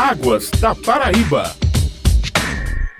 Águas da Paraíba.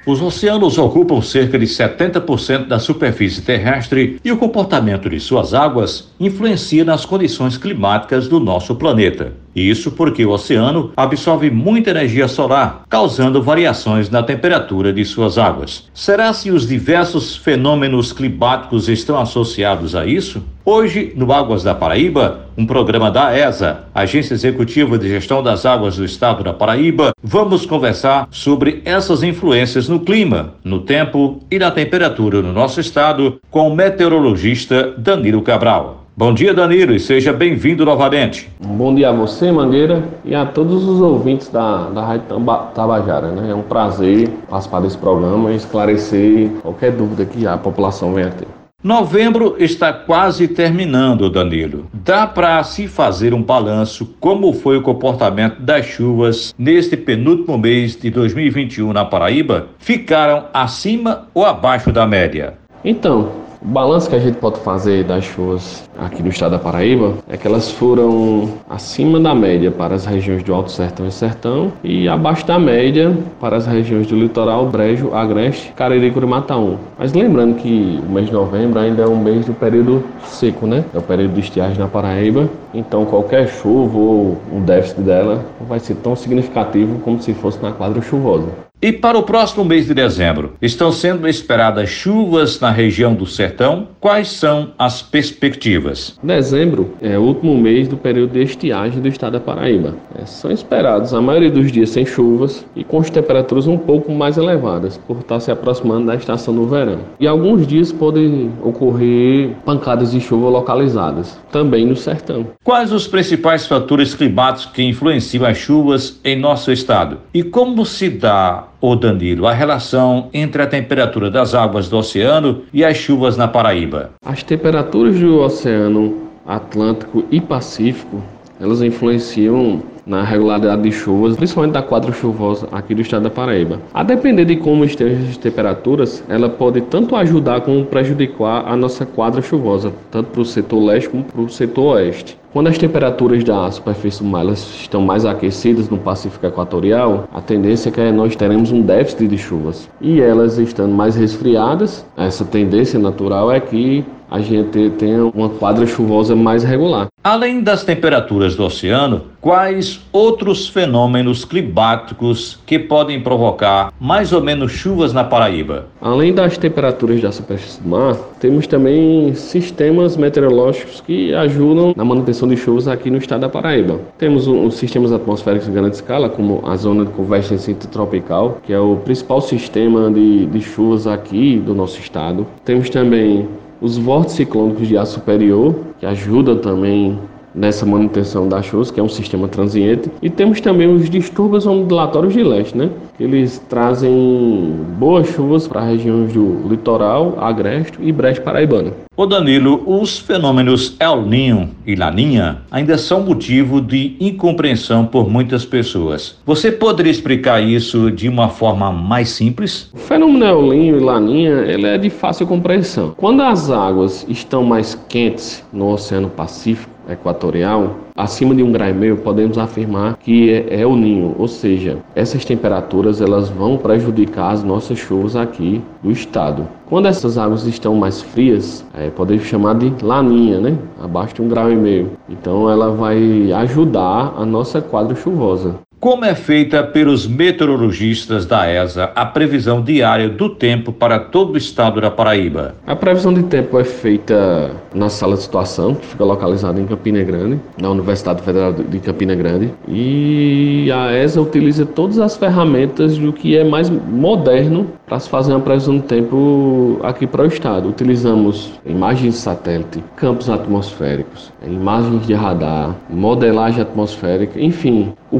Os oceanos ocupam cerca de 70% da superfície terrestre e o comportamento de suas águas influencia nas condições climáticas do nosso planeta. Isso porque o oceano absorve muita energia solar, causando variações na temperatura de suas águas. Será se os diversos fenômenos climáticos estão associados a isso? Hoje, no Águas da Paraíba, um programa da ESA, Agência Executiva de Gestão das Águas do Estado da Paraíba, vamos conversar sobre essas influências no clima, no tempo e na temperatura no nosso estado com o meteorologista Danilo Cabral. Bom dia, Danilo, e seja bem-vindo novamente. Bom dia a você, Mangueira, e a todos os ouvintes da, da Rádio Tabajara. Né? É um prazer participar desse programa e esclarecer qualquer dúvida que a população venha ter. Novembro está quase terminando, Danilo. Dá para se fazer um balanço como foi o comportamento das chuvas neste penúltimo mês de 2021 na Paraíba? Ficaram acima ou abaixo da média? Então, o balanço que a gente pode fazer das chuvas aqui no estado da Paraíba é que elas foram acima da média para as regiões do Alto Sertão e Sertão e abaixo da média para as regiões do Litoral, Brejo, Agreste, Cariri e Curimataú. Mas lembrando que o mês de novembro ainda é um mês do período seco, né? É o período de estiagem na Paraíba, então qualquer chuva ou um déficit dela não vai ser tão significativo como se fosse na quadra chuvosa. E para o próximo mês de dezembro, estão sendo esperadas chuvas na região do sertão? Quais são as perspectivas? Dezembro é o último mês do período de estiagem do estado da Paraíba. É, são esperados a maioria dos dias sem chuvas e com as temperaturas um pouco mais elevadas, por estar se aproximando da estação do verão. E alguns dias podem ocorrer pancadas de chuva localizadas, também no sertão. Quais os principais fatores climáticos que influenciam as chuvas em nosso estado? E como se dá Ô Danilo, a relação entre a temperatura das águas do oceano e as chuvas na Paraíba? As temperaturas do Oceano Atlântico e Pacífico, elas influenciam na regularidade de chuvas, principalmente da quadra chuvosa aqui do estado da Paraíba. A depender de como estejam as temperaturas, ela pode tanto ajudar como prejudicar a nossa quadra chuvosa, tanto para o setor leste como para o setor oeste. Quando as temperaturas da superfície do mar estão mais aquecidas no Pacífico Equatorial, a tendência é que nós teremos um déficit de chuvas. E elas estando mais resfriadas, essa tendência natural é que a gente tenha uma quadra chuvosa mais regular. Além das temperaturas do oceano, quais outros fenômenos climáticos que podem provocar mais ou menos chuvas na Paraíba? Além das temperaturas da superfície do mar, temos também sistemas meteorológicos que ajudam na manutenção de chuvas aqui no estado da Paraíba. Temos os sistemas atmosféricos em grande escala, como a zona de convergência intertropical, que é o principal sistema de, de chuvas aqui do nosso estado. Temos também os vórtices ciclônicos de ar superior, que ajudam também nessa manutenção das chuvas, que é um sistema transiente. E temos também os distúrbios ondulatórios de leste, né? Eles trazem boas chuvas para regiões do litoral, agreste e brejo paraibano. Ô Danilo, os fenômenos El Ninho e Laninha ainda são motivo de incompreensão por muitas pessoas. Você poderia explicar isso de uma forma mais simples? O fenômeno El Ninho e Laninha ele é de fácil compreensão. Quando as águas estão mais quentes no Oceano Pacífico, equatorial, acima de um grau e meio, podemos afirmar que é, é, o ninho, ou seja, essas temperaturas elas vão prejudicar as nossas chuvas aqui do estado. Quando essas águas estão mais frias, é, podemos chamar de laninha, né? Abaixo de um grau e meio. Então ela vai ajudar a nossa quadra chuvosa. Como é feita pelos meteorologistas da ESA a previsão diária do tempo para todo o estado da Paraíba? A previsão de tempo é feita na sala de situação, que fica localizada em Campina Grande, na Universidade Federal de Campina Grande. E a ESA utiliza todas as ferramentas do que é mais moderno para se fazer uma previsão do tempo aqui para o estado. Utilizamos imagens de satélite, campos atmosféricos, imagens de radar, modelagem atmosférica, enfim, o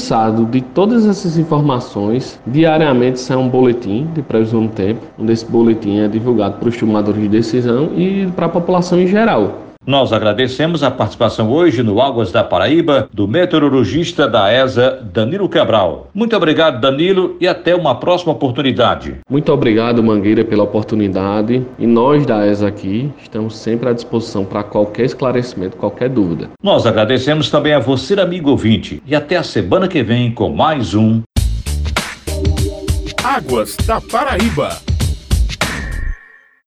condensado de todas essas informações diariamente sai um boletim de previsão do tempo, onde esse boletim é divulgado para os tomadores de decisão e para a população em geral. Nós agradecemos a participação hoje no Águas da Paraíba do meteorologista da ESA, Danilo Cabral. Muito obrigado, Danilo, e até uma próxima oportunidade. Muito obrigado, Mangueira, pela oportunidade. E nós da ESA aqui estamos sempre à disposição para qualquer esclarecimento, qualquer dúvida. Nós agradecemos também a você, amigo ouvinte, e até a semana que vem com mais um Águas da Paraíba.